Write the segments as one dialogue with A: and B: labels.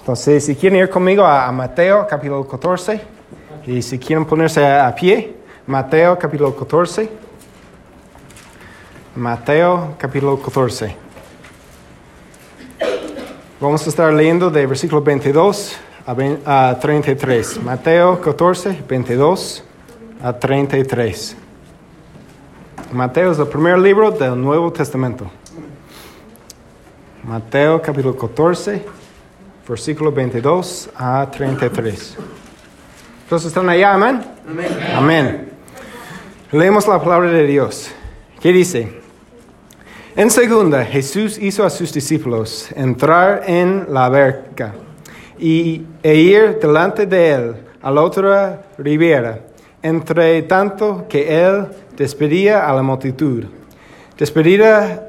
A: Entonces, si quieren ir conmigo a, Mateo capítulo 14, y si quieren ponerse a, pie, Mateo capítulo 14, Mateo capítulo 14. Vamos a estar leyendo de versículo 22 a, a 33. Mateo 14, 22 a 33. Mateo es el primer libro del Nuevo Testamento. Mateo capítulo 14, versículo 22 a 33. Entonces están allá, amén? amén. Amén. Leemos la palabra de Dios. ¿Qué dice? En segunda, Jesús hizo a sus discípulos entrar en la barca y, e ir delante de él a la otra ribera, entre tanto que él despedía a la multitud. Despedida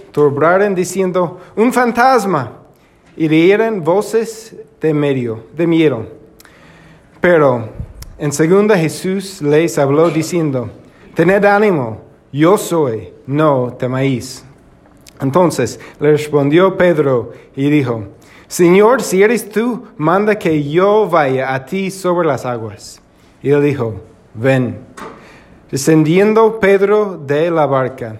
A: turbaron diciendo, un fantasma, y dieron voces de, medio, de miedo. Pero en segunda Jesús les habló diciendo, tened ánimo, yo soy, no temáis. Entonces le respondió Pedro y dijo, Señor, si eres tú, manda que yo vaya a ti sobre las aguas. Y él dijo, ven. Descendiendo Pedro de la barca,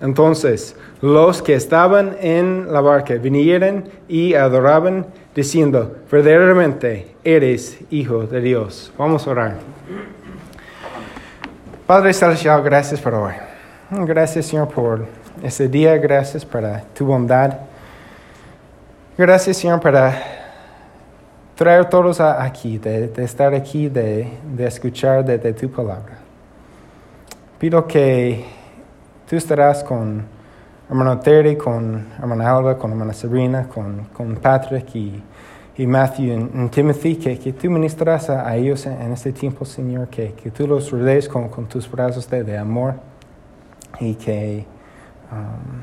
A: Entonces los que estaban en la barca vinieron y adoraban, diciendo, verdaderamente eres hijo de Dios. Vamos a orar. Padre Celestial, gracias por hoy. Gracias, Señor, por este día. Gracias para tu bondad. Gracias, Señor, para traer todos aquí, de, estar aquí, de, escuchar de tu palabra. Pido que tú estarás con hermano Terry, con hermana Alba, con hermana Sabrina, con, con Patrick y, y Matthew y, Timothy, que, que, tú ministras a, ellos en, este tiempo, Señor, que, que tú los rodees con, con tus brazos de, de, amor y que, um,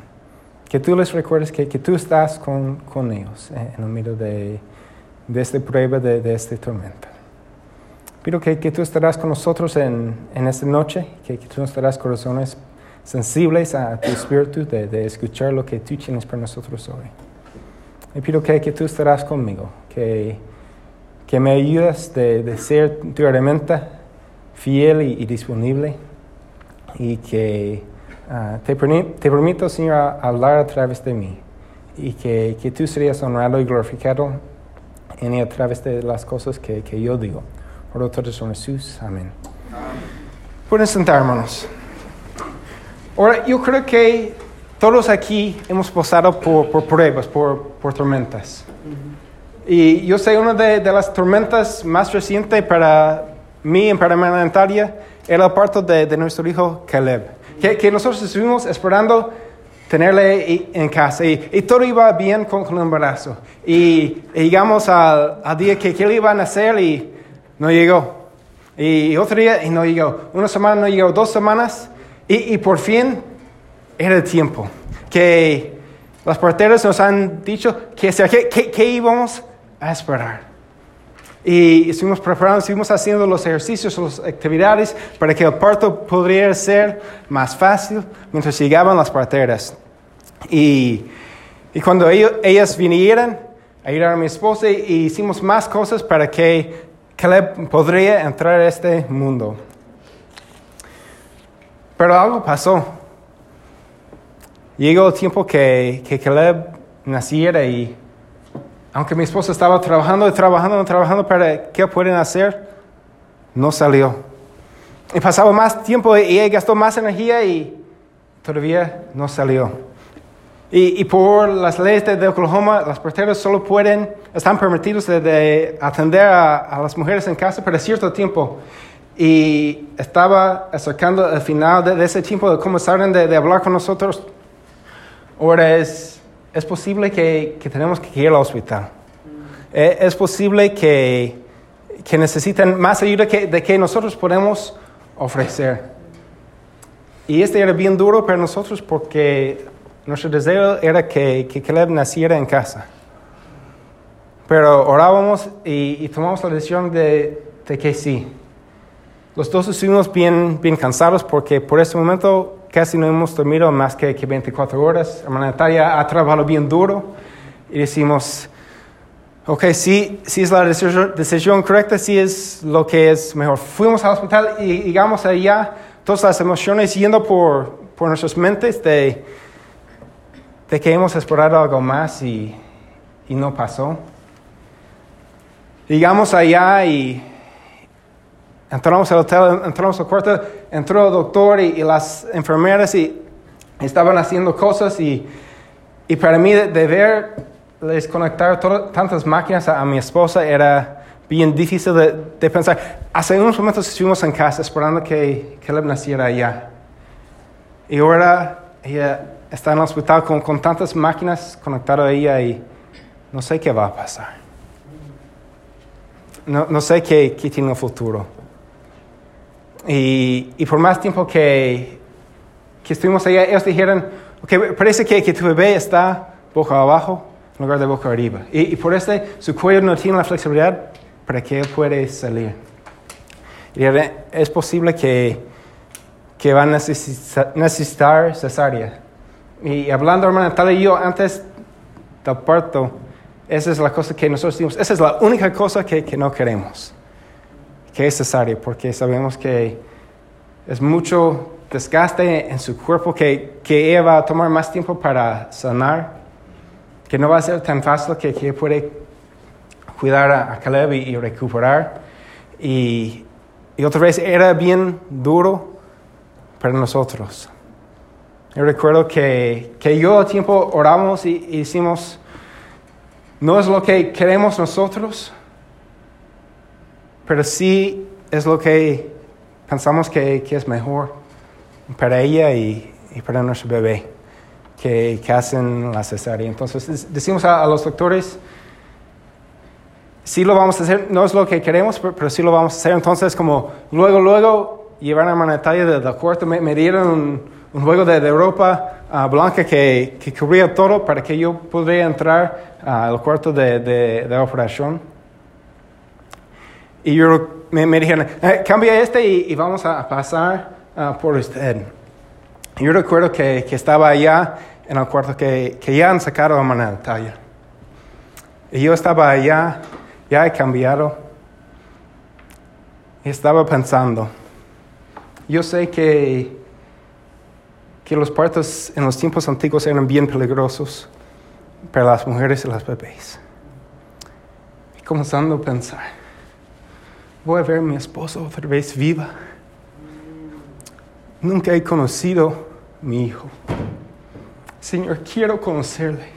A: que tú les recuerdes que, que tú estás con, con ellos en, el medio de, de esta prueba, de, de esta tormenta. Pido que, que, tú estarás con nosotros en, en esta noche, que, que tú nos darás corazones sensibles a tu espíritu de, escuchar lo que tú tienes para nosotros hoy. Y pido que, que tú estarás conmigo, que, que me ayudes de, de ser tu herramienta fiel y, disponible y que ah, te, te, permito, Señor, hablar a través de mí y que, que tú serías honrado y glorificado en y a través de las cosas que, que yo digo. Por otro Jesús. Amén. Pueden sentar, hermanos. Ahora, yo creo que todos aquí hemos pasado por, por pruebas, por, por, tormentas. Y yo sé, una de, de, las tormentas más recientes para mí en parlamentaria era el parto de, de nuestro hijo Caleb. Que, que, nosotros estuvimos esperando tenerle en casa y, y todo iba bien con, con el embarazo. Y, llegamos al, al, día que, que él iba a nacer y no llegó. Y otro día y no llegó. Una semana no llegó, dos semanas y, por fin era el tiempo que las parteras nos han dicho que, que, íbamos a esperar. Y estuvimos preparando, estuvimos haciendo los ejercicios, las actividades para que el parto pudiera ser más fácil mientras llegaban las parteras. Y, y cuando ellas vinieran a ir a mi esposa, hicimos más cosas para que Caleb podría entrar a este mundo. Pero algo pasó. Llegó el tiempo que, que Caleb naciera y aunque mi esposa estaba trabajando y trabajando y trabajando para qué pueden hacer, no salió. Y pasaba más tiempo y ella gastó más energía y todavía no salió. Y, por las leyes de, Oklahoma, las parteras solo pueden, están permitidos de, atender a, las mujeres en casa por cierto tiempo. Y estaba acercando el final de, ese tiempo de comenzaron de, de hablar con nosotros. Ahora es, es posible que, que tenemos que ir al hospital. Eh, es posible que, que necesiten más ayuda que, de que nosotros podemos ofrecer. Y este era bien duro para nosotros porque nuestro deseo era que, que Caleb naciera en casa. Pero orábamos y, tomamos la decisión de, de, que sí. Los dos estuvimos bien, bien cansados porque por ese momento casi no hemos dormido más que, que 24 horas. Hermana Natalia ha trabajado bien duro y decimos, ok, sí, sí es la decisión, decisión correcta, sí es lo que es mejor. Fuimos al hospital y llegamos allá, todas las emociones yendo por, por nuestras mentes de de que hemos explorado algo más y, y no pasó. Llegamos allá y entramos al hotel, entramos al cuarto, entró el doctor y, las enfermeras y estaban haciendo cosas y, y para mí de, ver desconectar tantas máquinas a, mi esposa era bien difícil de, de, pensar. Hace unos momentos estuvimos en casa esperando que Caleb naciera allá. Y ahora ella está en el hospital con, con tantas máquinas conectadas a ella y no sé qué va a pasar. No, no sé qué, qué, tiene el futuro. Y, y por más tiempo que, que, estuvimos allá, ellos dijeron, okay, parece que, que, tu bebé está boca abajo en lugar de boca arriba. Y, y por este, su cuello no tiene la flexibilidad para que él pueda salir. Y es posible que, que va a necesitar, cesárea. Y hablando, hermana Natalia y yo, antes del parto, esa es la cosa que nosotros decimos, esa es la única cosa que, que no queremos, que es necesaria, porque sabemos que es mucho desgaste en su cuerpo, que, que ella va a tomar más tiempo para sanar, que no va a ser tan fácil que, que puede cuidar a, Caleb y, recuperar. Y, y otra vez era bien duro para nosotros. Yo recuerdo que, que yo a tiempo oramos y, y decimos, no es lo que queremos nosotros, pero sí es lo que pensamos que, que es mejor para ella y, y para nuestro bebé que, que, hacen la cesárea. Entonces decimos a, los doctores, sí lo vamos a hacer, no es lo que queremos, pero, sí lo vamos a hacer. Entonces como luego, luego llevaron a Natalia del cuarto, me, me dieron un juego de, Europa ah, blanca que, que, cubría todo para que yo pudiera entrar al cuarto de, de, operación. Y yo, me, dijeron, eh, cambia este y, vamos a pasar ah, por usted. Yo recuerdo que, que, estaba allá en el cuarto que, que ya han sacado a Natalia. Y yo estaba allá, ya he cambiado. Y estaba pensando, yo sé que que los partos en los tiempos antiguos eran bien peligrosos para las mujeres y las bebés. Y comenzando a pensar, voy a ver a mi esposo otra vez viva. Nunca he conocido a mi hijo. Señor, quiero conocerle.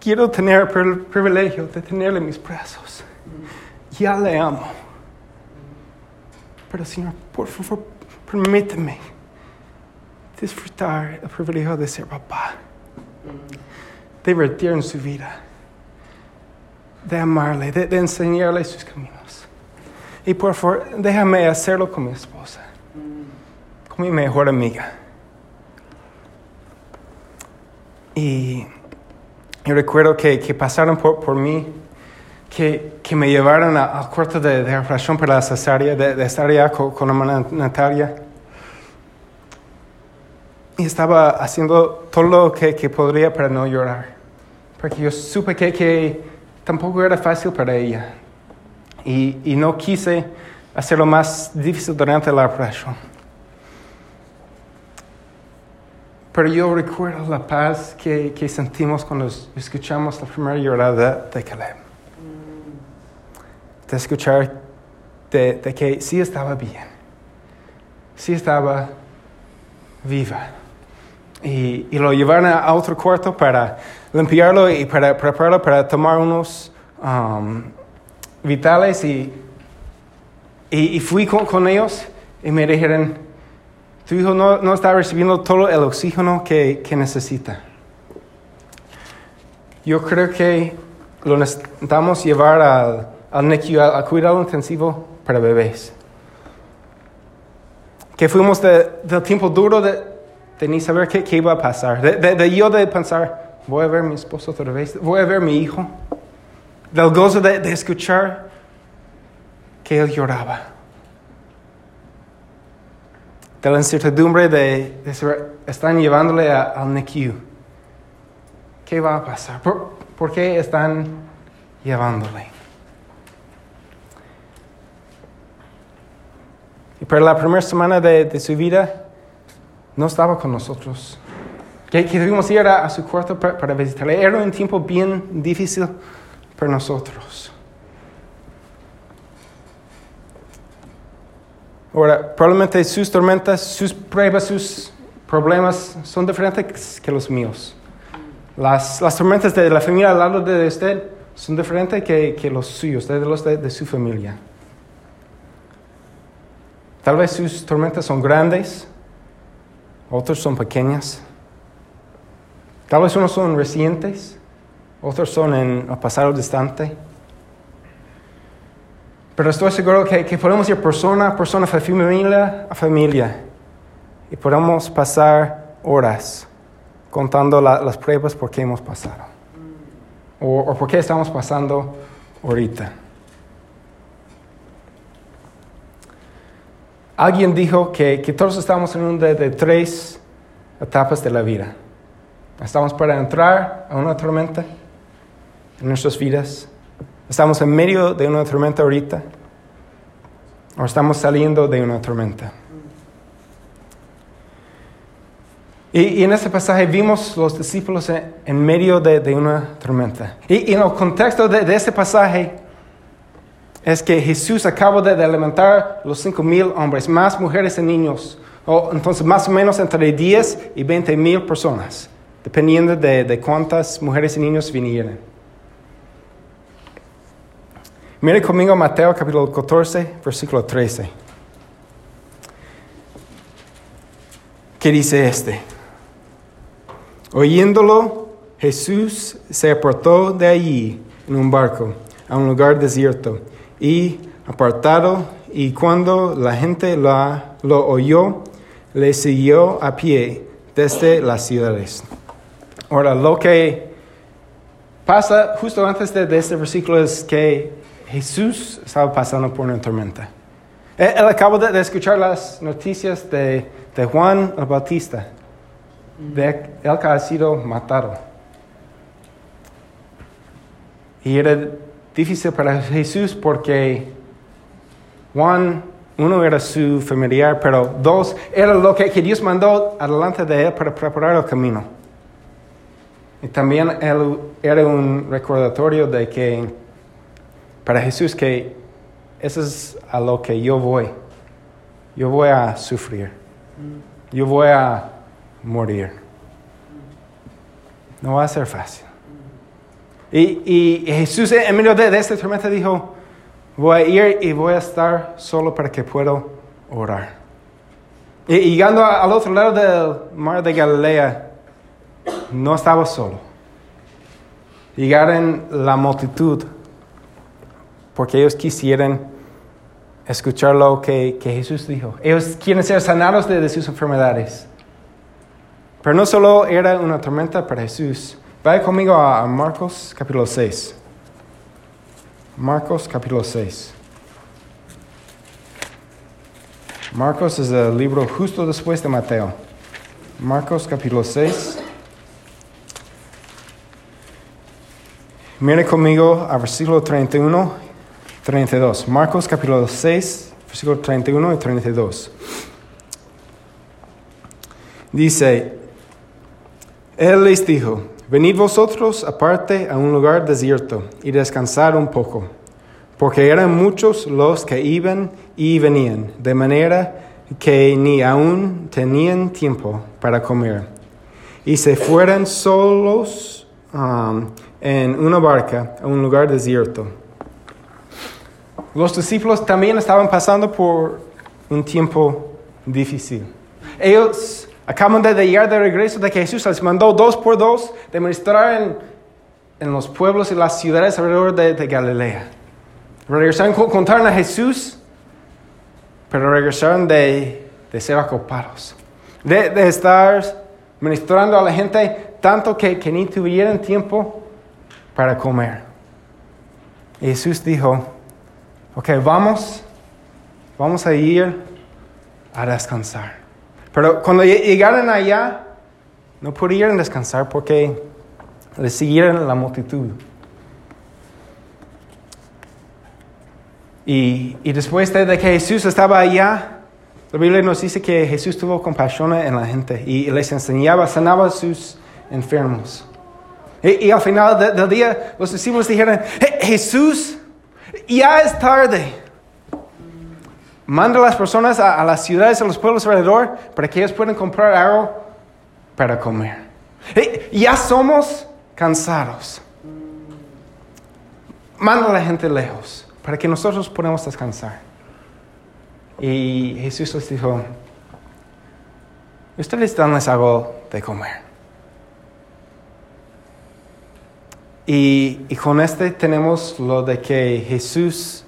A: Quiero tener el privilegio de tenerle en mis brazos. Ya le amo. Pero Señor, por favor, permíteme disfrutar el privilegio de ser papá, divertir en su vida, de amarle, de, enseñarle sus caminos. Y por favor, déjame hacerlo con mi esposa, con mi mejor amiga. Y yo recuerdo que, que pasaron por, por mí, que, que, me llevaron al cuarto de, de operación para la cesárea, de, de estar allá con, con la Natalia y estaba haciendo todo lo que, que podría para no llorar. Porque yo supe que, que tampoco era fácil para ella. Y, y, no quise hacerlo más difícil durante la operación. pero yo recuerdo la paz que, que sentimos cuando escuchamos la primera llorada de Caleb. De escuchar de, de que sí estaba bien, sí estaba viva. Y, y lo llevaron a otro cuarto para limpiarlo y para prepararlo para tomar unos um, vitales y, y, y fui con, con ellos y me dijeron, tu hijo no, no está recibiendo todo el oxígeno que, que necesita. Yo creo que lo necesitamos llevar al, al NICU, al, al cuidado intensivo para bebés. Que fuimos de- del tiempo duro de, de ni saber qué, qué iba a pasar. De, de- de yo de pensar, voy a ver a mi esposo otra vez, voy a ver a mi hijo. Del gozo de, escuchar que él lloraba. De la incertidumbre de, de están llevándole al NICU. ¿Qué va a pasar? ¿Por, por qué están llevándole? Y para la primera semana de, de su vida, no estaba con nosotros. Que, que ir a, a su cuarto para, visitarle. Era un tiempo bien difícil para nosotros. Ahora, probablemente sus tormentas, sus pruebas, sus problemas son diferentes que los míos. Las, las tormentas de la familia al lado de usted son diferentes que, que los suyos, de los de, de su familia. Tal vez sus tormentas son grandes, otras son pequeñas. Tal vez unos son recientes, otros son en el pasado distante. Pero estoy seguro que, que podemos ir persona a persona, familia a familia, y podemos pasar horas contando la- las pruebas por qué hemos pasado, o, o por qué estamos pasando ahorita. Alguien dijo que, que todos estamos en una de, de tres etapas de la vida. Estamos para entrar a una tormenta en nuestras vidas. Estamos en medio de una tormenta ahorita. O estamos saliendo de una tormenta. Y, en este pasaje vimos los discípulos en, medio de, una tormenta. Y, y en el contexto de, de este pasaje es que Jesús acaba de, de alimentar los cinco mil hombres, más mujeres y niños. O, entonces, más o menos entre 10 y 20 mil personas, dependiendo de, de cuántas mujeres y niños vinieran. Mire conmigo Mateo capítulo 14, versículo 13. ¿Qué dice este? Oyéndolo, Jesús se apartó de allí en un barco a un lugar desierto y apartado, y cuando la gente la- lo oyó, le siguió a pie desde las ciudades. Ahora, lo que pasa justo antes de, de este versículo es que Jesús estaba pasando por una tormenta. Él, él acaba de, de escuchar las noticias de, de Juan el Bautista, de él que ha sido matado. Y era difícil para Jesús porque Juan, uno era su familiar, pero dos, era lo que, que Dios mandó adelante de él para preparar el camino. Y también él era un recordatorio de que para Jesús que eso es a lo que yo voy. Yo voy a sufrir. Yo voy a morir. No va a ser fácil. Y, y Jesús en medio de, de esta tormenta dijo, voy a ir y voy a estar solo para que pueda orar. Y, llegando al otro lado del mar de Galilea, no estaba solo. Llegaron la multitud porque ellos quisieran escuchar lo que, que Jesús dijo. Ellos quieren ser sanados de, sus enfermedades. Pero no solo era una tormenta para Jesús. Vaya conmigo a, a Marcos capítulo 6. Marcos capítulo 6. Marcos es el libro justo después de Mateo. Marcos capítulo 6. Mire conmigo a versículo 31, 32. Marcos capítulo 6, versículo 31 y 32. Dice, Él les dijo, venid vosotros aparte a un lugar desierto y descansar un poco, porque eran muchos los que iban y venían, de manera que ni aún tenían tiempo para comer. Y se fueron solos um, en una barca a un lugar desierto. Los discípulos también estaban pasando por un tiempo difícil. Ellos acaban de llegar de regreso de que Jesús les mandó dos por dos de ministrar en, en los pueblos y las ciudades alrededor de, de Galilea. Regresaron, contaron a Jesús, pero regresaron de, de ser acopados, de, de, estar ministrando a la gente tanto que, que ni tuvieran tiempo para comer. Jesús dijo, ok, vamos, vamos a ir a descansar. Pero cuando llegaron allá, no pudieron descansar porque les siguieron la multitud. Y, y, después de, de, que Jesús estaba allá, la Biblia nos dice que Jesús tuvo compasión en la gente y, les enseñaba, sanaba a sus enfermos. Y, al final de, del día, los discípulos dijeron, Jesús, ya es tarde. Manda a las personas a, las ciudades, a los pueblos alrededor, para que ellos puedan comprar algo para comer. Ya somos cansados. Manda a la gente lejos, para que nosotros podamos descansar. Y Jesús les dijo, ustedes danles algo de comer. Y, y con este tenemos lo de que Jesús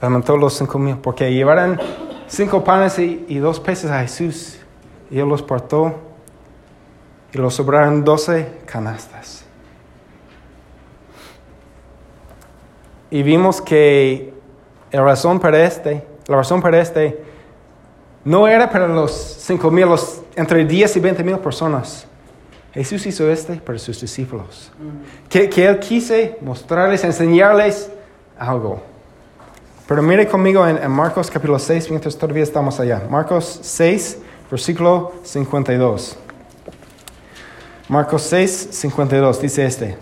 A: alimentó los cinco mil, porque llevaron cinco panes y, y, dos peces a Jesús, y él los portó, y los sobraron doce canastas. Y vimos que la razón para este, la razón para este, no era para los cinco mil, los entre diez y veinte mil personas. Jesús hizo este para sus discípulos. Mm. Que, que él quise mostrarles, enseñarles algo. Pero mire conmigo en, en, Marcos capítulo 6, mientras todavía estamos allá. Marcos 6, versículo 52. Marcos 6, 52 dice este.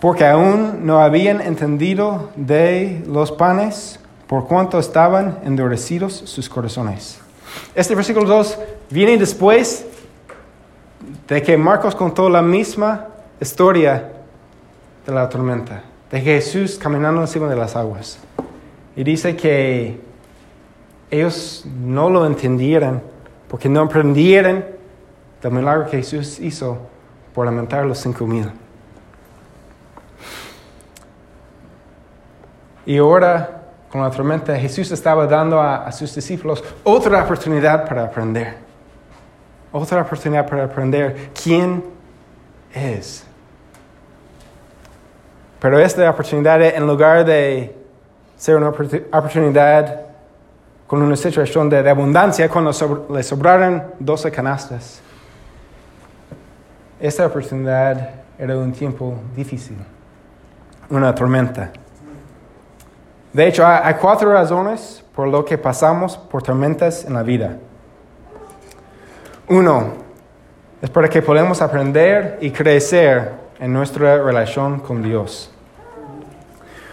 A: Porque aún no habían entendido de los panes por cuanto estaban endurecidos sus corazones. Este versículo 2 viene después de que Marcos contó la misma historia de la tormenta, de Jesús caminando encima de las aguas. Y dice que ellos no lo entendieran porque no aprendieran del milagro que Jesús hizo por lamentar los cinco mil. Y ahora, con la tormenta, Jesús estaba dando a sus discípulos otra oportunidad para aprender. Otra oportunidad para aprender quién es. Pero esta oportunidad, en lugar de ser una oportunidad con una situación de, abundancia cuando le sobraron 12 canastas. Esta oportunidad era un tiempo difícil, una tormenta. De hecho, hay, hay cuatro razones por lo que pasamos por tormentas en la vida. Uno, es para que podamos aprender y crecer en nuestra relación con Dios.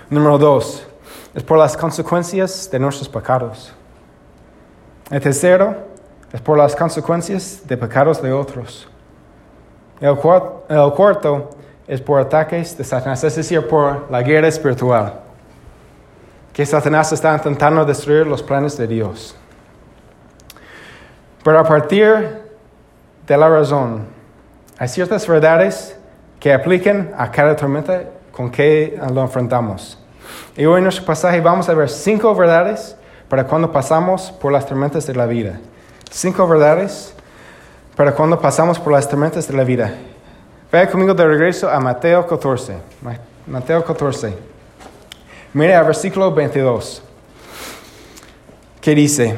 A: Número dos, es por las consecuencias de nuestros pecados. El tercero es por las consecuencias de pecados de otros. El, cuarto, es por ataques de Satanás, es decir, por la guerra espiritual, que Satanás está intentando destruir los planes de Dios. Pero a partir de la razón, hay ciertas verdades que aplican a cada tormenta con que lo enfrentamos. Y hoy en nuestro pasaje vamos a ver cinco verdades para cuando pasamos por las tormentas de la vida. Cinco verdades para cuando pasamos por las tormentas de la vida. Vaya conmigo de regreso a Mateo 14. Mateo 14. Mire al versículo 22. Que dice,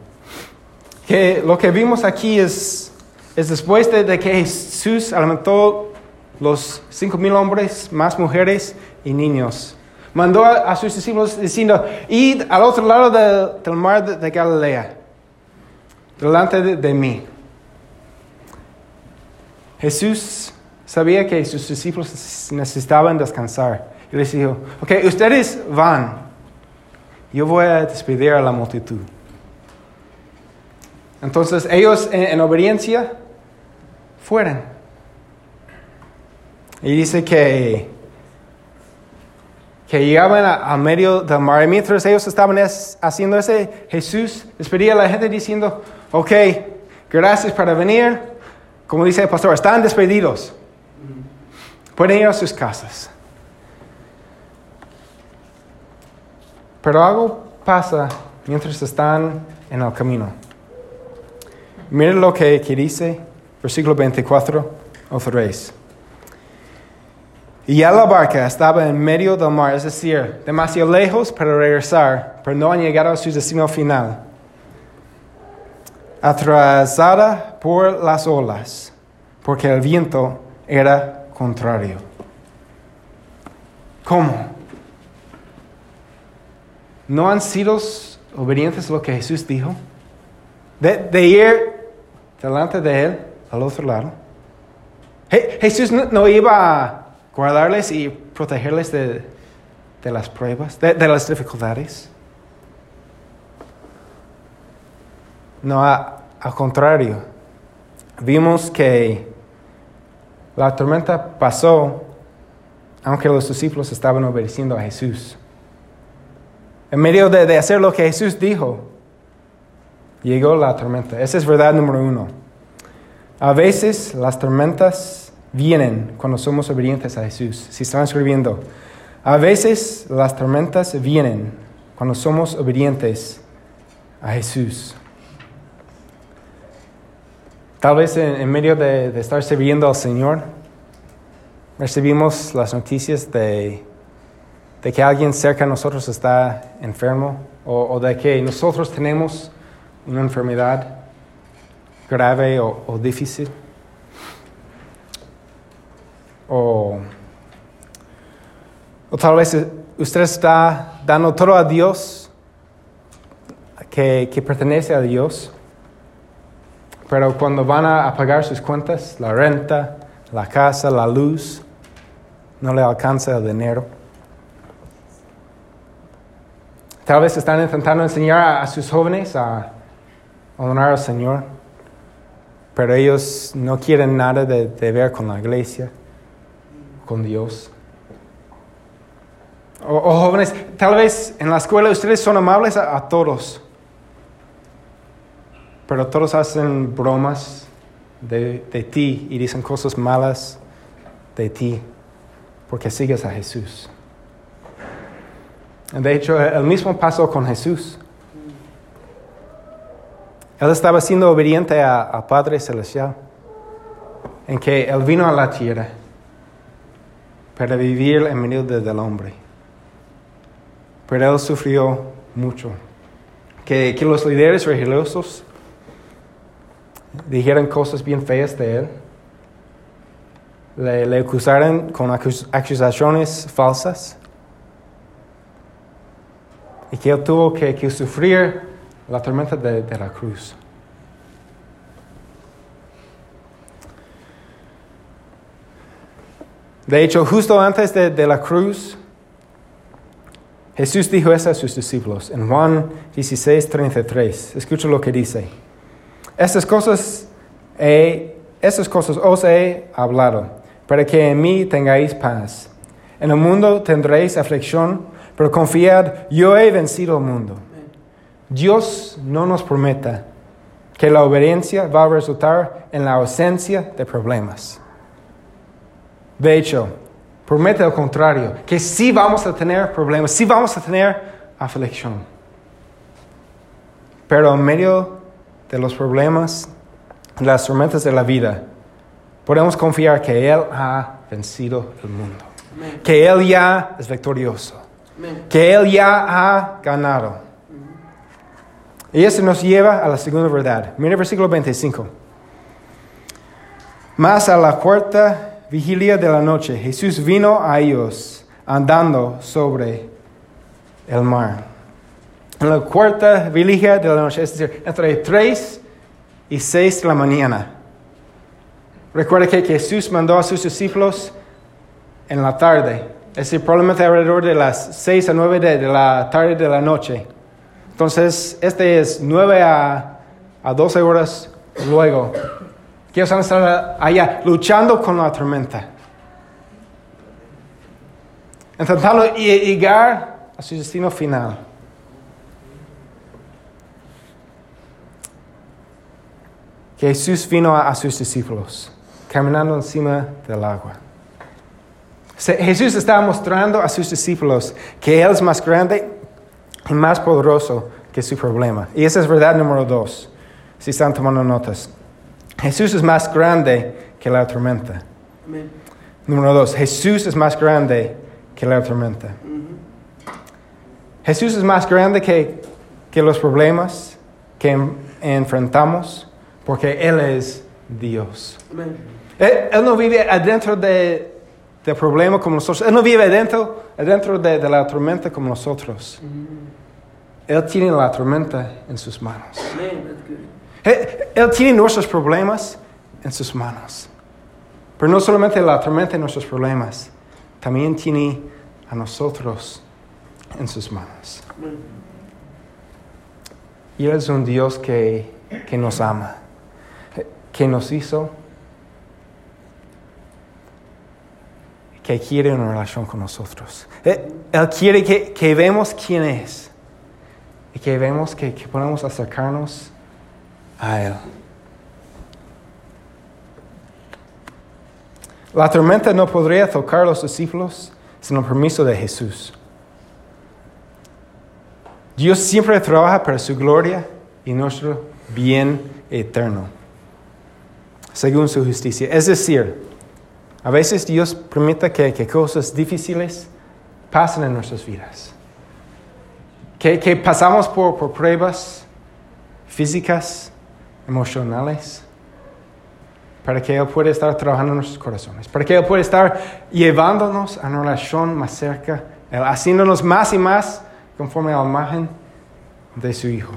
A: Que lo que vimos aquí es, es después de, que Jesús alimentó los cinco mil hombres, más mujeres y niños. Mandó a, sus discípulos diciendo, id al otro lado de- del mar de, de Galilea, delante de, de mí. Jesús sabía que sus discípulos necesitaban descansar. Y les dijo, ok, ustedes van, yo voy a despedir a la multitud. Entonces ellos en, en obediencia fueron. Y dice que, que llegaban a, medio del mar. Y mientras ellos estaban es- haciendo ese, Jesús despedía a la gente diciendo, ok, gracias por venir. Como dice el pastor, están despedidos. Pueden ir a sus casas. Pero algo pasa mientras están en el camino. Miren lo que, que dice, versículo 24 otra vez. Y ya la barca estaba en medio del mar, es decir, demasiado lejos para regresar, pero no han llegado a su destino final. Atrasada por las olas, porque el viento era contrario. ¿Cómo? ¿No han sido obedientes a lo que Jesús dijo? De, de ir delante de Él al otro lado. Je- Jesús no, iba a guardarles y protegerles de, de las pruebas, de, las dificultades. No, al contrario. Vimos que la tormenta pasó aunque los discípulos estaban obedeciendo a Jesús. En medio de, de hacer lo que Jesús dijo, llegó la tormenta. Esa es verdad número uno. A veces las tormentas vienen cuando somos obedientes a Jesús. Si están escribiendo, a veces las tormentas vienen cuando somos obedientes a Jesús. Tal vez en, medio de, estar sirviendo al Señor, recibimos las noticias de, de que alguien cerca de nosotros está enfermo o de que nosotros tenemos una enfermedad grave o, difícil. O, o tal vez usted está dando todo a Dios que, que pertenece a Dios, pero cuando van a, a pagar sus cuentas, la renta, la casa, la luz, no le alcanza el dinero. Tal vez están intentando enseñar a, a sus jóvenes a honrar al Señor, pero ellos no quieren nada de, ver con la iglesia, con Dios. O, o jóvenes, tal vez en la escuela ustedes son amables a, a todos, pero todos hacen bromas de, de ti y dicen cosas malas de ti porque sigues a Jesús. De hecho, el mismo pasó con Jesús. Él estaba siendo obediente a- Padre Celestial, en que Él vino a la tierra para vivir en medio de- del hombre. Pero Él sufrió mucho. Que, que los líderes religiosos dijeron cosas bien feas de Él. Le, le con acus- acusaciones falsas. Y que Él tuvo que, que sufrir la tormenta de, de la cruz. De hecho, justo antes de, la cruz, Jesús dijo eso a sus discípulos en Juan 16, 33. Escucha lo que dice. Estas cosas, he- estas cosas os he hablado, para que en mí tengáis paz. En el mundo tendréis aflicción, pero confiad, yo he vencido al mundo. Dios no nos prometa que la obediencia va a resultar en la ausencia de problemas. De hecho, promete al contrario, que sí vamos a tener problemas, sí vamos a tener aflicción. Pero en medio de los problemas, las tormentas de la vida, podemos confiar que Él ha vencido el mundo, que Él ya es victorioso, que Él ya ha ganado. Y eso nos lleva a la segunda verdad. Mira el versículo 25. Más a la cuarta vigilia de la noche, Jesús vino a ellos andando sobre el mar. En la cuarta vigilia de la noche, es decir, entre 3 y 6 de la mañana. Recuerda que Jesús mandó a sus discípulos en la tarde, es decir, probablemente alrededor de las 6 a 9 de, la tarde de la noche. Entonces, este es 9 a, a 12 horas luego. Que ellos van a estar allá luchando con la tormenta. Intentando llegar a su destino final. Jesús vino a sus discípulos caminando encima del agua. Jesús estaba mostrando a sus discípulos que Él es más grande y más poderoso que su problema. Y esa es verdad número dos, si están tomando notas. Jesús es más grande que la tormenta. Número dos, Jesús es más grande que la tormenta. Jesús es más grande que, que los problemas que enfrentamos porque Él es Dios. Él, no vive adentro de, del problema como nosotros. Él no vive adentro, adentro de, de la tormenta como nosotros. Él tiene la tormenta en sus manos. Él, él, tiene nuestros problemas en sus manos. Pero no solamente la tormenta en nuestros problemas, también tiene a nosotros en sus manos. Y Él es un Dios que, que nos ama, que nos hizo que quiere una relación con nosotros. Eh, él, quiere que, que, vemos quién es y que vemos que, que podemos acercarnos a Él. La tormenta no podría tocar a los discípulos sin el permiso de Jesús. Dios siempre trabaja para su gloria y nuestro bien eterno, según su justicia. Es decir, a veces Dios permite que, cosas difíciles pasen en nuestras vidas. Que, pasamos por, pruebas físicas, emocionales, para que Él pueda estar trabajando en nuestros corazones, para que Él pueda estar llevándonos a una relación más cerca, haciéndonos más y más conforme a la imagen de su Hijo.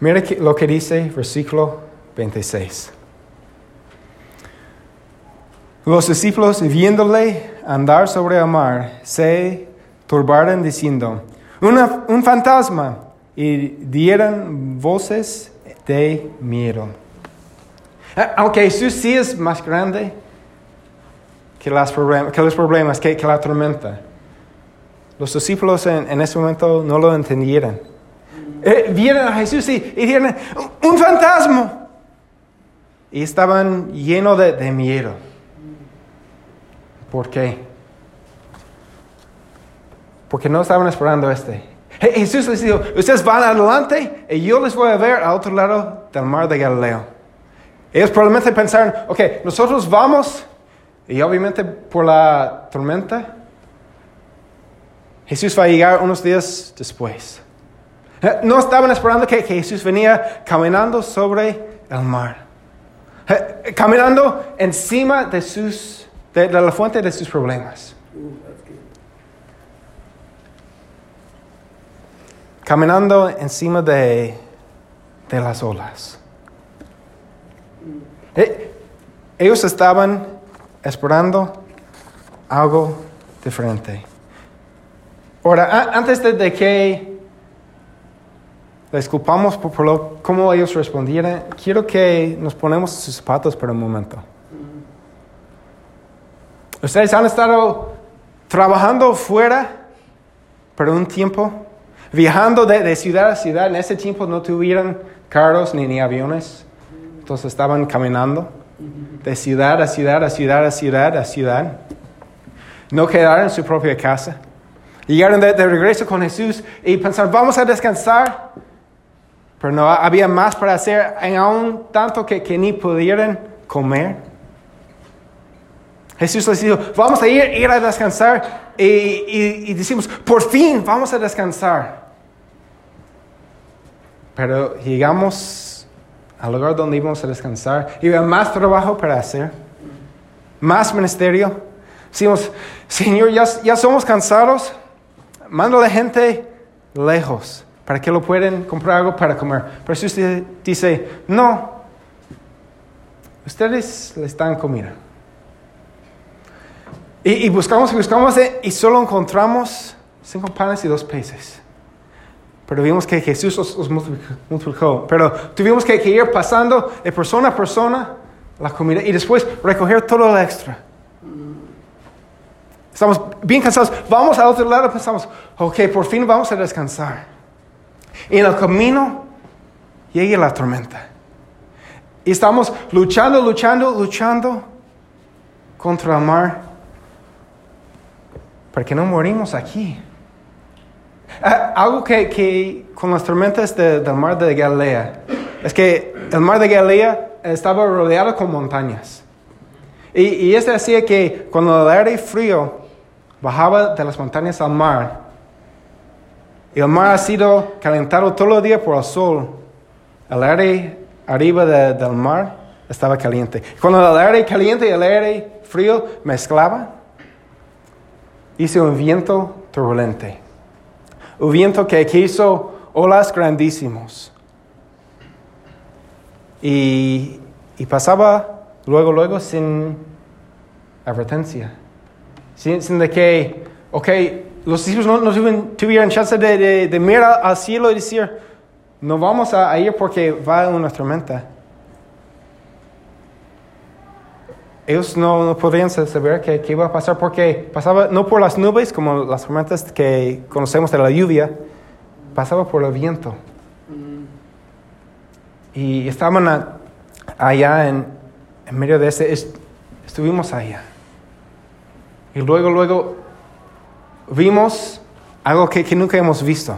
A: Mira lo que dice versículo 26. Los discípulos, viéndole andar sobre el mar, se turbaron diciendo, un fantasma, y dieron voces de miedo. Eh, aunque Jesús sí es más grande que, los problemas, que, la tormenta, los discípulos en, en ese momento no lo entendieron. Eh, vieron a Jesús y, dijeron, un fantasma. Y estaban llenos de, miedo. ¿Por qué? Porque no estaban esperando este. Jesús les dijo, ustedes van adelante y yo les voy a ver al otro lado del mar de Galileo. Ellos probablemente pensaron, ok, nosotros vamos y obviamente por la tormenta, Jesús va a llegar unos días después. Eh, no estaban esperando que, Jesús venía caminando sobre el mar. Eh, caminando encima de, sus, de, la fuente de sus problemas. Caminando encima de, de las olas. Eh, ellos estaban esperando algo diferente. Ahora, antes de que les culpamos por, lo, cómo ellos respondieron. Quiero que nos ponemos sus zapatos por un momento. Ustedes han estado trabajando fuera por un tiempo, viajando de, ciudad a ciudad. En ese tiempo no tuvieron carros ni, ni aviones, entonces estaban caminando de ciudad a ciudad, a ciudad, a ciudad, a ciudad. No quedaron en su propia casa. Llegaron de, de regreso con Jesús y pensaron, vamos a descansar. Pero no había más para hacer, aún tanto que, que ni pudieran comer. Jesús les dijo, vamos a ir, ir a descansar. Y, decimos, por fin vamos a descansar. Pero llegamos al lugar donde íbamos a descansar y había más trabajo para hacer, más ministerio. Decimos, Señor, ya, ya somos cansados, manda a la gente lejos para que lo puedan comprar algo para comer. Pero Jesús dice, no, ustedes les dan comida. Y, y buscamos y buscamos y solo encontramos cinco panes y dos peces. Pero vimos que Jesús los, multiplicó. Pero tuvimos que, que, ir pasando de persona a persona la comida y después recoger todo lo extra. Estamos bien cansados. Vamos al otro lado, pensamos, ok, por fin vamos a descansar. Y en el camino llega la tormenta. Y estamos luchando, luchando, luchando contra el mar. Para que no morimos aquí. Ah, algo que, que, con las tormentas de, del mar de Galilea es que el mar de Galilea estaba rodeado con montañas. Y, y esto hacía que cuando el aire frío bajaba de las montañas al mar, y el mar ha sido calentado todo el día por el sol, el aire arriba de, del mar estaba caliente. Cuando el aire caliente y el aire frío mezclaba, hizo un viento turbulente. Un viento que, hizo olas grandísimos. Y, y, pasaba luego, luego sin advertencia. Sin, sin de que, ok, los discípulos no, no tuvieron, tuvieron, chance de, de, de, mirar al cielo y decir, no vamos a ir porque va una tormenta. Ellos no, no podrían saber qué, qué, iba a pasar porque pasaba no por las nubes como las tormentas que conocemos de la lluvia, pasaba por el viento. Mm. Y estaban a, allá en, en, medio de ese, est, estuvimos allá. Y luego, luego vimos algo que, que nunca hemos visto.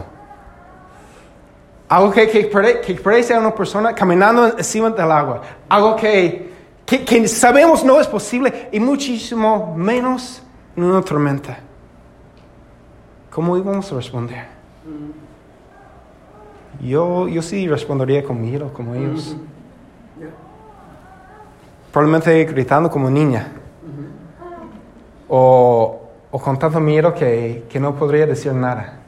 A: Algo que, que, que parece a una persona caminando encima del agua. Algo que que, que, sabemos no es posible y muchísimo menos en una tormenta. ¿Cómo íbamos a responder? Yo, yo sí respondería con miedo, como ellos. Probablemente gritando como niña. O, o con tanto miedo que, que no podría decir nada.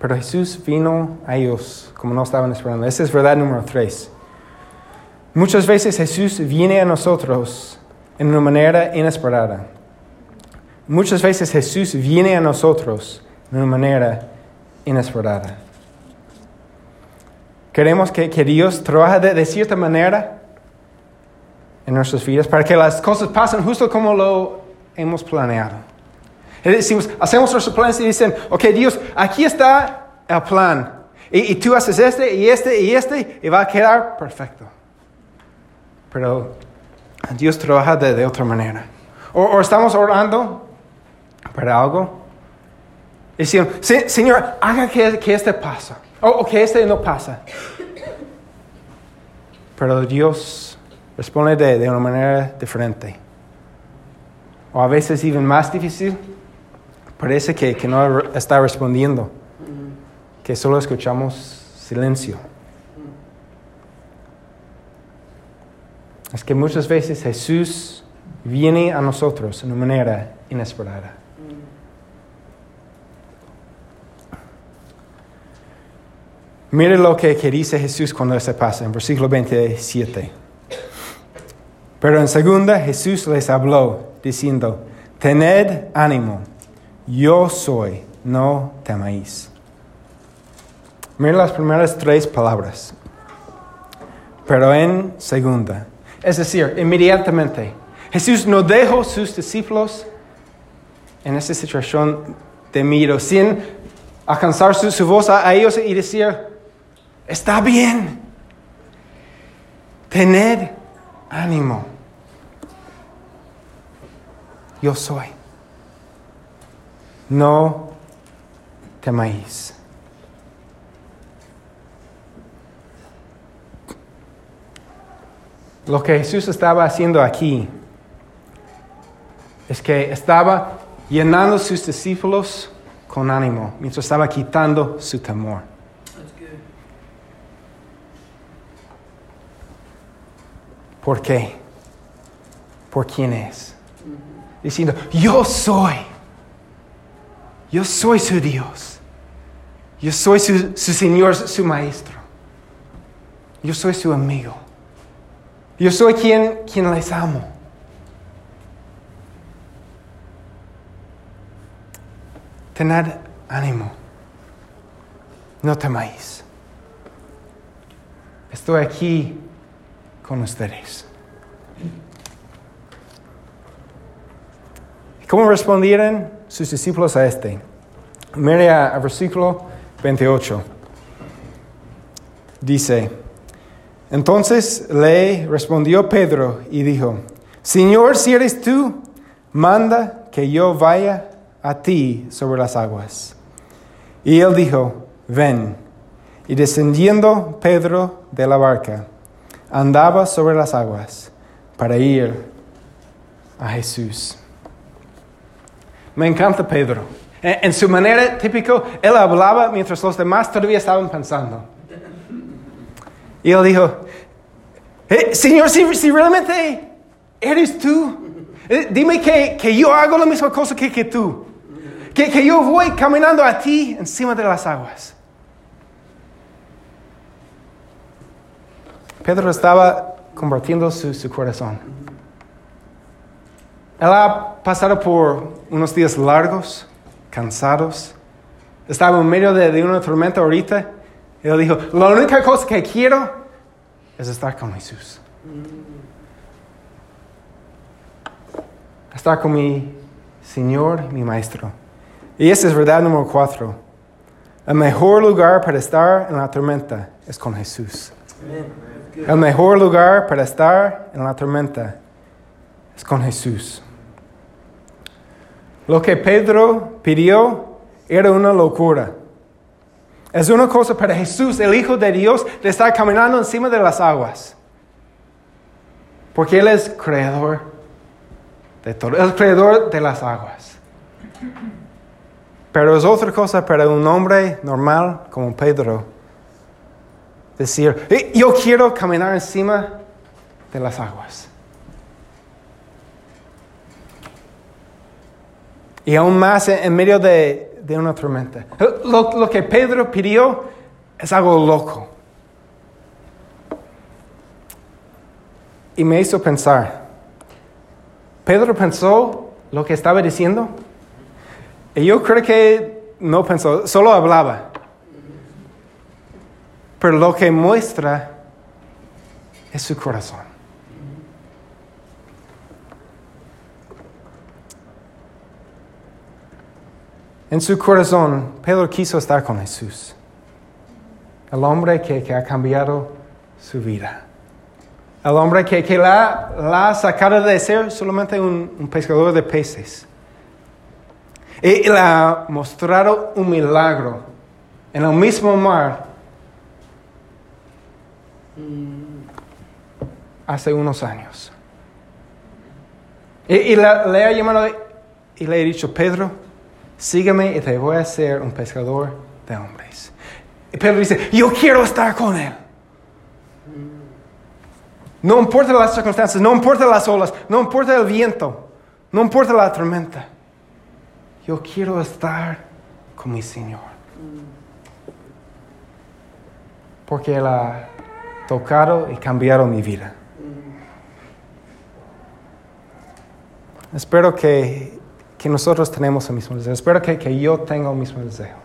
A: Pero Jesús vino a ellos como no estaban esperando. Esa es verdad número tres. Muchas veces Jesús viene a nosotros en una manera inesperada. Muchas veces Jesús viene a nosotros de una manera inesperada. Queremos que, que Dios trabaje de, de, cierta manera en nuestras vidas para que las cosas pasen justo como lo hemos planeado. Decimos, hacemos nuestros planes y dicen, ok Dios, aquí está el plan. Y, y, tú haces este y este y este y va a quedar perfecto. Pero Dios trabaja de, de otra manera. O, o, estamos orando para algo. Y decimos, Señor, haga que, que este pase. O, o que este no pasa. Pero Dios responde de, de una manera diferente. O a veces even más difícil. Parece que, que no está respondiendo que solo escuchamos silencio. Es que muchas veces Jesús viene a nosotros de una manera inesperada. Mire lo que, que, dice Jesús cuando se pasa en versículo 27. Pero en segunda Jesús les habló diciendo, tened ánimo, yo soy, no temáis. Mira las primeras tres palabras. Pero en segunda. Es decir, inmediatamente. Jesús no dejó sus discípulos en esa situación de miedo, sin alcanzar su, su voz a, a ellos y decir, está bien, tened ánimo. yo soy. No temáis. Lo que Jesús estaba haciendo aquí es que estaba llenando sus discípulos con ánimo, mientras estaba quitando su temor. ¿Por qué? ¿Por quién es? Diciendo, yo soy. Yo soy su Dios. Yo soy su, su Señor, su Maestro. Yo soy su amigo. Yo soy quien, quien les amo. Tened ánimo. No temáis. Estoy aquí con ustedes. ¿Cómo respondieron sus discípulos a este? Mire al versículo 28. Dice, entonces le respondió Pedro y dijo, Señor, si eres tú, manda que yo vaya a ti sobre las aguas. Y él dijo, ven. Y descendiendo Pedro de la barca, andaba sobre las aguas para ir a Jesús. Me encanta Pedro. En, su manera típica, él hablaba mientras los demás todavía estaban pensando. Y él dijo, eh, Señor, si, realmente eres tú, eh, dime que, yo hago la misma cosa que, que tú. Que, que yo voy caminando a ti encima de las aguas. Pedro estaba convirtiendo su, su, corazón. Él ha pasado por unos días largos, cansados. Estaba en medio de, de una tormenta ahorita. Y él dijo, la única cosa que quiero es estar con Jesús. Estar con mi Señor, mi Maestro. Y esa es verdad número cuatro. El mejor lugar para estar en la tormenta es con Jesús. El mejor lugar para estar en la tormenta es con Jesús. Lo que Pedro pidió era una locura. Es una cosa para Jesús, el Hijo de Dios, de estar caminando encima de las aguas. Porque Él es creador de todo, el creador de las aguas. Pero es otra cosa para un hombre normal como Pedro decir, yo quiero caminar encima de las aguas. Y aún más en medio de, una tormenta. Lo, lo que Pedro pidió es algo loco. Y me hizo pensar, Pedro pensó lo que estaba diciendo. Y yo creo que no pensó, solo hablaba. Pero lo que muestra es su corazón. En su corazón, Pedro quiso estar con Jesús, el hombre que, ha cambiado su vida, el hombre que, la, ha sacado de ser solamente un, pescador de peces. Y le ha mostrado un milagro en el mismo mar hace unos años. Y, le ha llamado y le ha dicho, Pedro, sígueme y te voy a hacer un pescador de hombres. Y Pedro dice, yo quiero estar con él. No importa las circunstancias, no importa las olas, no importa el viento, no importa la tormenta. Yo quiero estar con mi Señor. Porque Él ha tocado y cambiado mi vida. Espero que, nosotros tenemos el mismo deseo. Espero que, yo tenga el mismo deseo.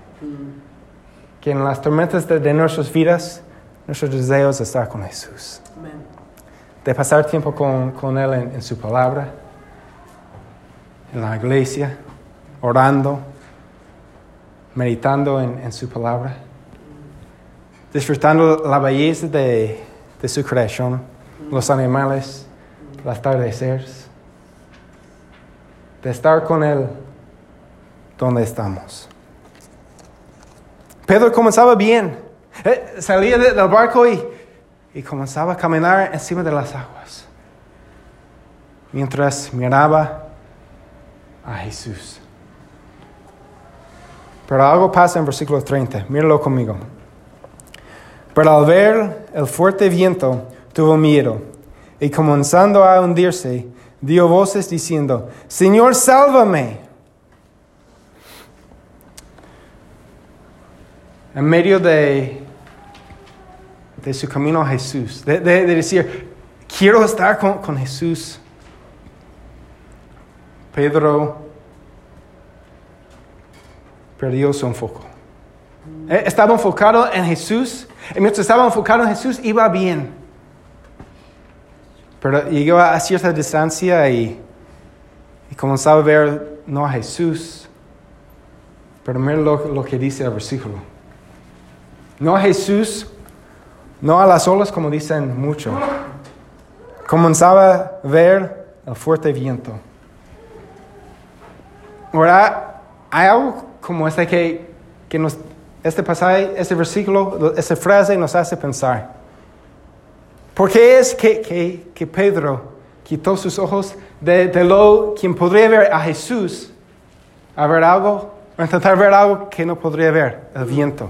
A: Que en las tormentas de, nuestras vidas, nuestros deseos es estar con Jesús. De pasar tiempo con, Él en, su palabra, en la iglesia, orando, meditando en, su palabra, disfrutando la belleza de, de su creación, los animales, las atardeceres de estar con Él donde estamos. Pedro comenzaba bien. Eh, salía del barco y, y comenzaba a caminar encima de las aguas. Mientras miraba a Jesús. Pero algo pasa en versículo 30. Míralo conmigo. Pero al ver el fuerte viento, tuvo miedo. Y comenzando a hundirse, dio voces diciendo, Señor, sálvame. En medio de, de su camino a Jesús, de, de- de decir, quiero estar con, con Jesús. Pedro perdió su enfoque. Eh, Estaba enfocado en Jesús, y mientras estaba enfocado en Jesús, iba bien. Pero llegó a cierta distancia y, y comenzaba a ver no a Jesús, pero mira lo, lo que dice el versículo. No a Jesús, no a las olas como dicen mucho. Comenzaba a ver el fuerte viento. Ahora, hay algo como este que, que nos, este pasaje, este versículo, esta frase nos hace pensar. ¿Por qué es que, que, que Pedro quitó sus ojos de, de lo quien podría ver a Jesús a ver algo, o intentar ver algo que no podría ver, el viento?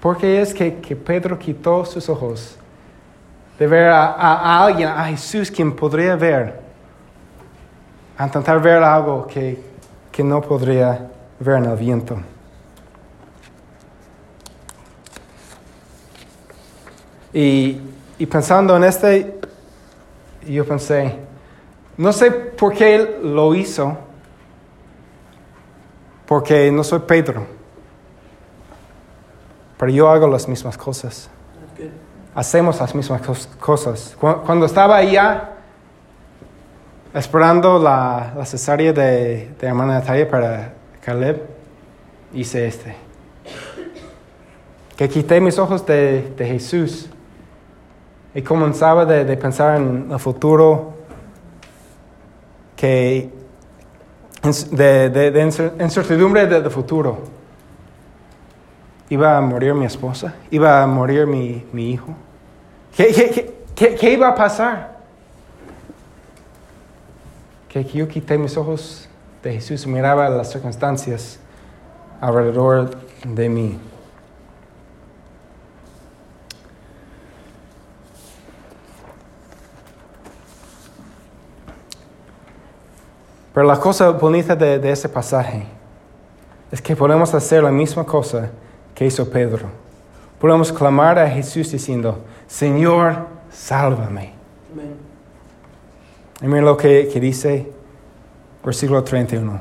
A: ¿Por qué es que, que Pedro quitó sus ojos de ver a, a- a alguien, a Jesús, quien podría ver, a intentar ver algo que, que no podría ver en el viento? Y, y pensando en este, yo pensé, no sé por qué lo hizo, porque no soy Pedro, pero yo hago las mismas cosas. Hacemos las mismas cos- cosas. Cu- Cuando estaba allá esperando la, la cesárea de, de hermana Natalia para Caleb, hice este. Que quité mis ojos de, de Jesús y comenzaba de, de pensar en el futuro, que de, de, de incer- incertidumbre del de futuro. Iba a morir mi esposa, iba a morir mi, mi hijo. ¿Qué, qué, qué, qué- iba a pasar? Que yo quité mis ojos de Jesús miraba las circunstancias alrededor de mí. Pero la cosa bonita de, de ese pasaje es que podemos hacer la misma cosa que hizo Pedro. Podemos clamar a Jesús diciendo, Señor, sálvame.
B: Amén.
A: Y mira lo que, que dice versículo 31.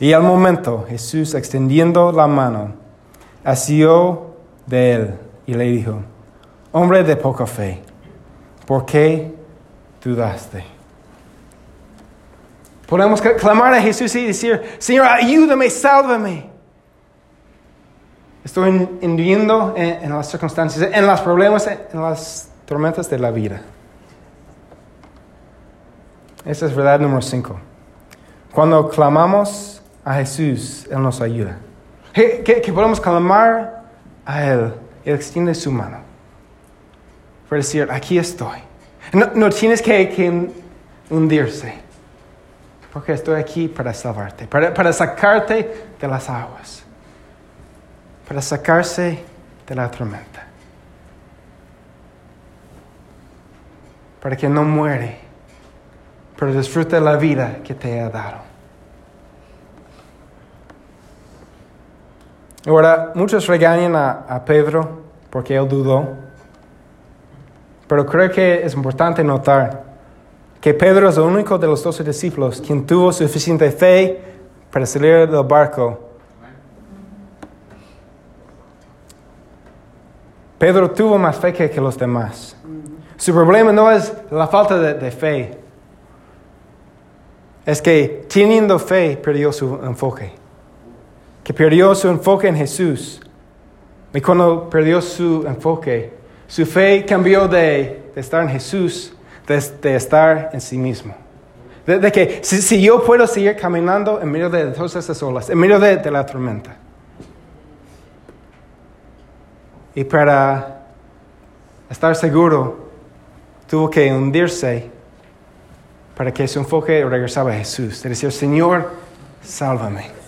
A: Y al momento Jesús extendiendo la mano, asió de él y le dijo, hombre de poca fe, ¿por qué dudaste? Podemos cl- clamar a Jesús y decir, Señor, ayúdame, sálvame. Estoy hundiendo en, en las circunstancias, en los problemas, en las tormentas de la vida. Esa es verdad número 5. Cuando clamamos a Jesús, Él nos ayuda. Que- que podemos clamar a Él, Él extiende su mano. Para decir, aquí estoy. No, no tienes que, que hundirse, porque estoy aquí para salvarte, para, para sacarte de las aguas, para sacarse de la tormenta, para que no muere pero disfruta la vida que te ha dado. Ahora, muchos regañan a Pedro porque él dudó, pero creo que es importante notar que Pedro es el único de los doce discípulos quien tuvo suficiente fe para salir del barco. Pedro tuvo más fe que, los demás. Su problema no es la falta de, fe, es que teniendo fe perdió su enfoque. Que perdió su enfoque en Jesús. Y cuando perdió su enfoque, su fe cambió de estar en Jesús, de, estar en sí mismo. De, que si, yo puedo seguir caminando en medio de todas esas olas, en medio de, de la tormenta. Y para estar seguro, tuvo que hundirse para que su enfoque regresaba a Jesús. De decir, Señor, sálvame.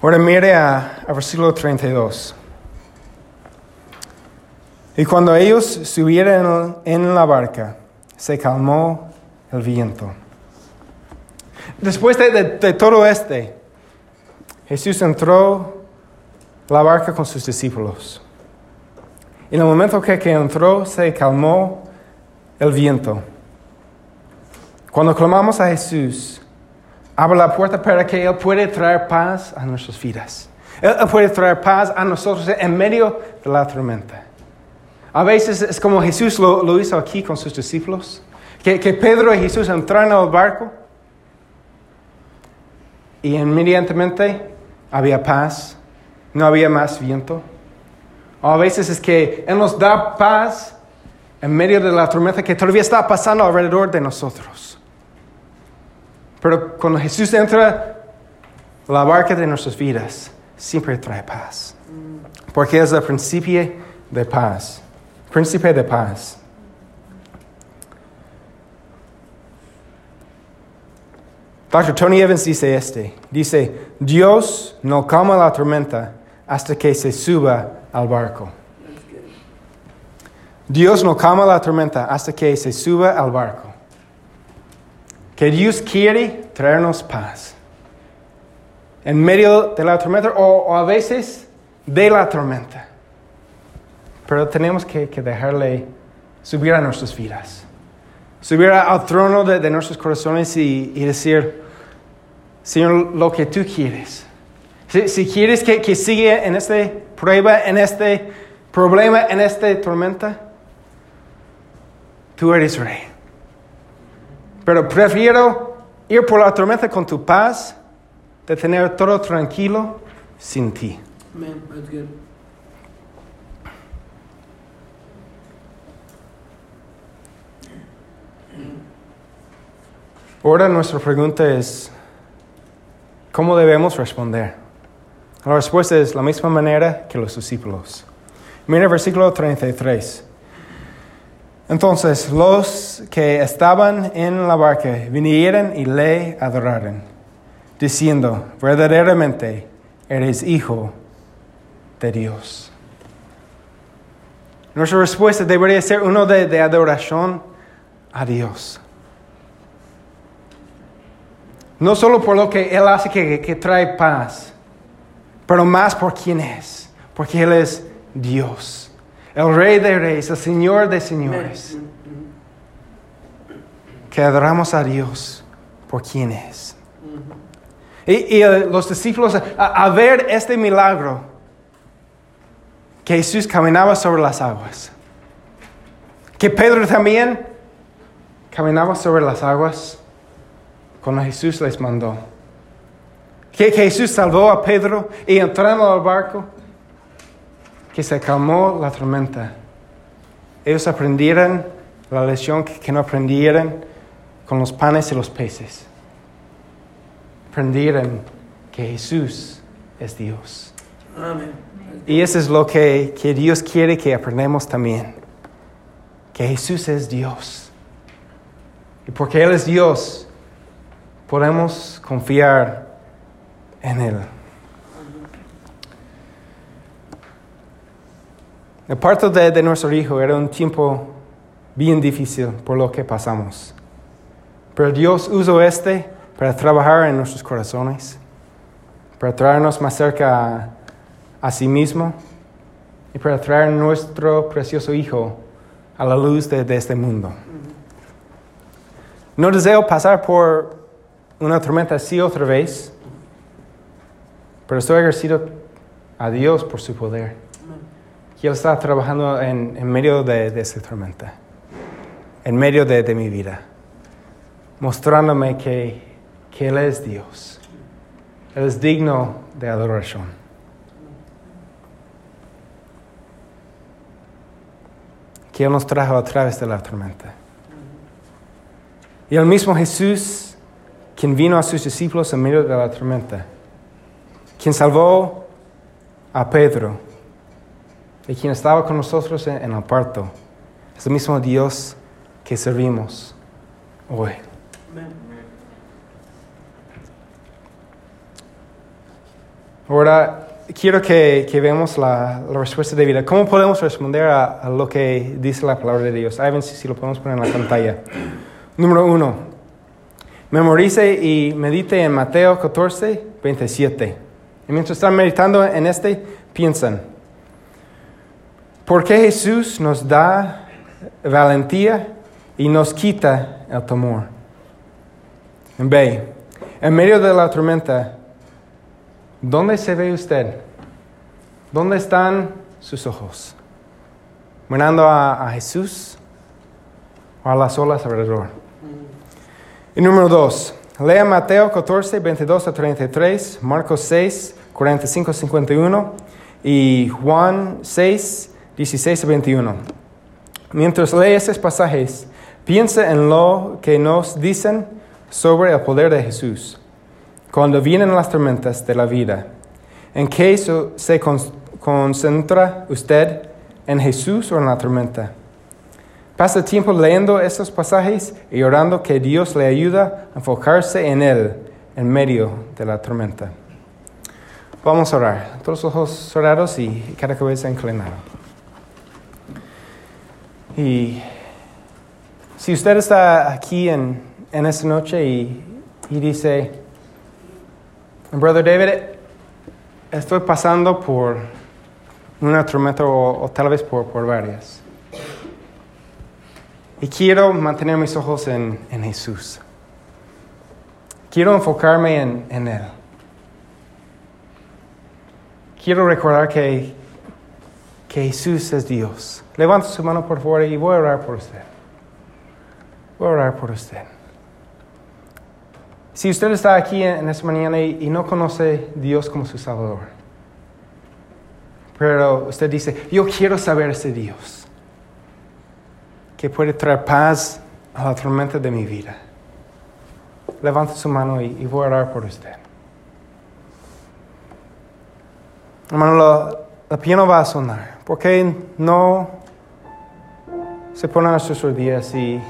A: Ahora mire a, a versículo 32. Y cuando ellos subieron en la barca, se calmó el viento. Después de, todo este, Jesús entró la barca con sus discípulos. En el momento que, que entró, se calmó el viento. Cuando clamamos a Jesús, abre la puerta para que Él pueda traer paz a nuestras vidas. Él puede traer paz a nosotros en medio de la tormenta. A veces es como Jesús lo, hizo aquí con sus discípulos, que, Pedro y Jesús entraron al barco y inmediatamente había paz, no había más viento. O a veces es que Él nos da paz en medio de la tormenta que todavía está pasando alrededor de nosotros. Pero cuando Jesús entra, la barca de nuestras vidas siempre trae paz. Porque es el principio de paz. Príncipe de paz. Dr. Tony Evans dice este, dice, Dios no calma la tormenta hasta que se suba al barco. Dios no calma la tormenta hasta que se suba al barco. Que Dios quiere traernos paz. En medio de la tormenta o a veces de la tormenta. Pero tenemos que, dejarle subir a nuestras vidas. Subir al trono de, nuestros corazones y, decir, Señor, lo que tú quieres. Si, quieres que, que siga en esta prueba, en este problema, en esta tormenta, tú eres rey. Pero prefiero ir por la tormenta con tu paz de tener todo tranquilo sin ti. Ahora nuestra pregunta es, ¿cómo debemos responder? La respuesta es la misma manera que los discípulos. Mira el versículo 33. Entonces los que estaban en la barca vinieron y le adoraron, diciendo, verdaderamente eres hijo de Dios. Nuestra respuesta debería ser uno de, de adoración a Dios. No solo por lo que Él hace que, trae paz, pero más por quién es, porque Él es Dios, el Rey de Reyes, el Señor de Señores. Que adoramos a Dios por quién es. Y, eh, los discípulos, a, ver este milagro, que Jesús caminaba sobre las aguas, que Pedro también caminaba sobre las aguas cuando Jesús les mandó. Que, Jesús salvó a Pedro y entrando al barco, que se calmó la tormenta. Ellos aprendieron la lección que, no aprendieron con los panes y los peces. Aprendieron que Jesús es Dios. Y eso es lo que, que Dios quiere que aprendamos también. Que Jesús es Dios. Y porque Él es Dios, podemos confiar en Él. El parto de, nuestro hijo era un tiempo bien difícil por lo que pasamos. Pero Dios usó este para trabajar en nuestros corazones, para traernos más cerca a, sí mismo y para traer nuestro precioso hijo a la luz de, de este mundo. No deseo pasar por una tormenta así otra vez, pero estoy agradecido a Dios por su poder. Que Él está trabajando en, medio de, de, esa tormenta, en medio de, de mi vida, mostrándome que, que Él es Dios. Él es digno de adoración. que Él nos trajo a través de la tormenta. Y el mismo Jesús, quien vino a sus discípulos en medio de la tormenta, quien salvó a Pedro y quien estaba con nosotros en el parto, es el mismo Dios que servimos hoy. Ahora quiero que, que veamos la, la, respuesta de vida. ¿Cómo podemos responder a, a, lo que dice la palabra de Dios? A ver si, si lo podemos poner en la pantalla. Número uno, memorice y medite en Mateo 14, 27. Y mientras están meditando en este, piensan, ¿por qué Jesús nos da valentía y nos quita el temor? B, en medio de la tormenta, ¿Dónde se ve usted? ¿Dónde están sus ojos? ¿Mirando a, a Jesús o a las olas alrededor? Y número dos, lea Mateo 14, 22 a 33, Marcos 6, 45 a 51 y Juan 6, 16 a 21. Mientras lee esos pasajes, piensa en lo que nos dicen sobre el poder de Jesús cuando vienen las tormentas de la vida. ¿En qué se concentra usted? ¿En Jesús o en la tormenta? Pasa tiempo leyendo estos pasajes y orando que Dios le ayuda a enfocarse en Él en medio de la tormenta. Vamos a orar. Todos los ojos cerrados y cada cabeza inclinada. Y si usted está aquí en, en esta noche y, y dice, Brother David, estoy pasando por una tormenta o, o tal vez por, por, varias. Y quiero mantener mis ojos en, en Jesús. Quiero enfocarme en, en, Él. Quiero recordar que, que Jesús es Dios. Levanta su mano por favor y voy a orar por usted. Voy a orar por usted. Si usted está aquí en esta mañana y, no conoce a Dios como su Salvador, pero usted dice, yo quiero saber ese Dios que puede traer paz a la tormenta de mi vida. Levante su mano y, y voy a orar por usted. Hermano, la piano va a sonar. ¿Por qué no se ponen a sus rodillas y,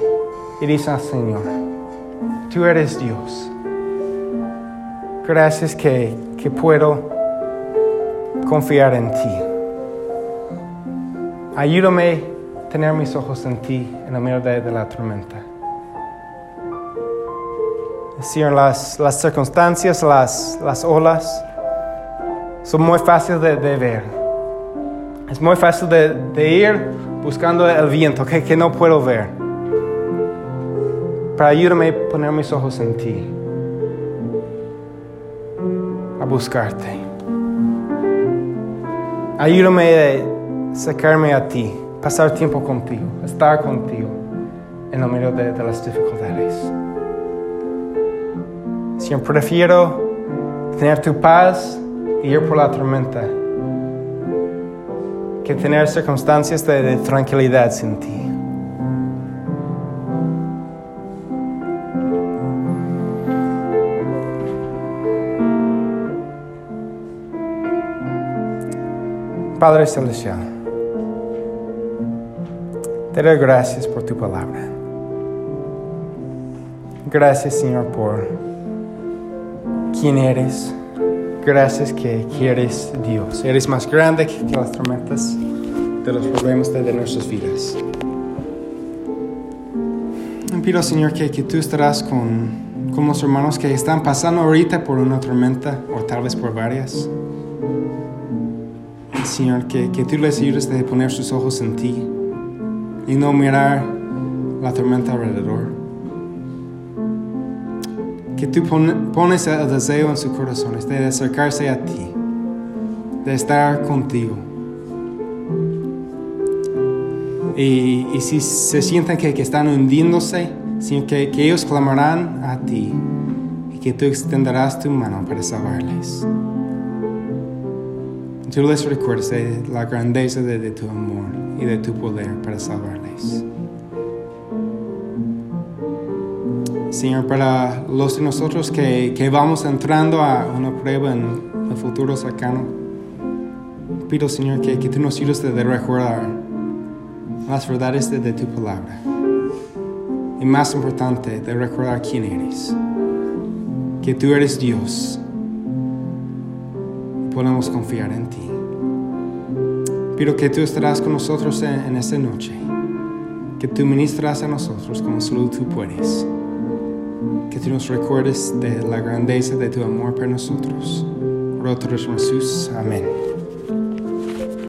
A: y dicen Señor, tú eres Dios? Gracias que, que puedo confiar en ti. Ayúdame tener mis ojos en ti en la medio de, la tormenta. Señor, las, las circunstancias, las, las olas son muy fáciles de, ver. Es muy fácil de, de, ir buscando el viento que, que no puedo ver. Pero ayúdame a poner mis ojos en ti a buscarte. Ayúdame a sacarme a ti, pasar tiempo contigo, estar contigo en el medio de, las dificultades. Señor, prefiero tener tu paz y ir por la tormenta que tener circunstancias de, de tranquilidad sin ti. Padre Celestial, te doy gracias por tu palabra. Gracias, Señor, por quién eres. Gracias que, que eres Dios. Eres más grande que, que, las tormentas de los problemas de, de nuestras vidas. Pido, Señor, que, que tú estarás con, con los hermanos que están pasando ahorita por una tormenta o tal vez por varias. Señor, que, que tú les ayudes a poner sus ojos en ti y no mirar la tormenta alrededor. Que tú pones el deseo en sus corazones de acercarse a ti, de estar contigo. Y, y si se sienten que, que están hundiéndose, que, que ellos clamarán a ti y que tú extenderás tu mano para salvarles. tú les recuerdes de la grandeza de, de tu amor y de tu poder para salvarles. Señor, para los de nosotros que, que vamos entrando a una prueba en el futuro cercano, pido, Señor, que, que tú nos ayudes de, recordar las verdades de, de tu palabra. Y más importante, de recordar quién eres. Que tú eres Dios. Podemos confiar en ti. Pido que tú estarás con nosotros en, esta noche. Que tú ministras a nosotros como solo tú puedes. Que tú nos recuerdes de la grandeza de tu amor para nosotros. Por otros Jesús. Amén.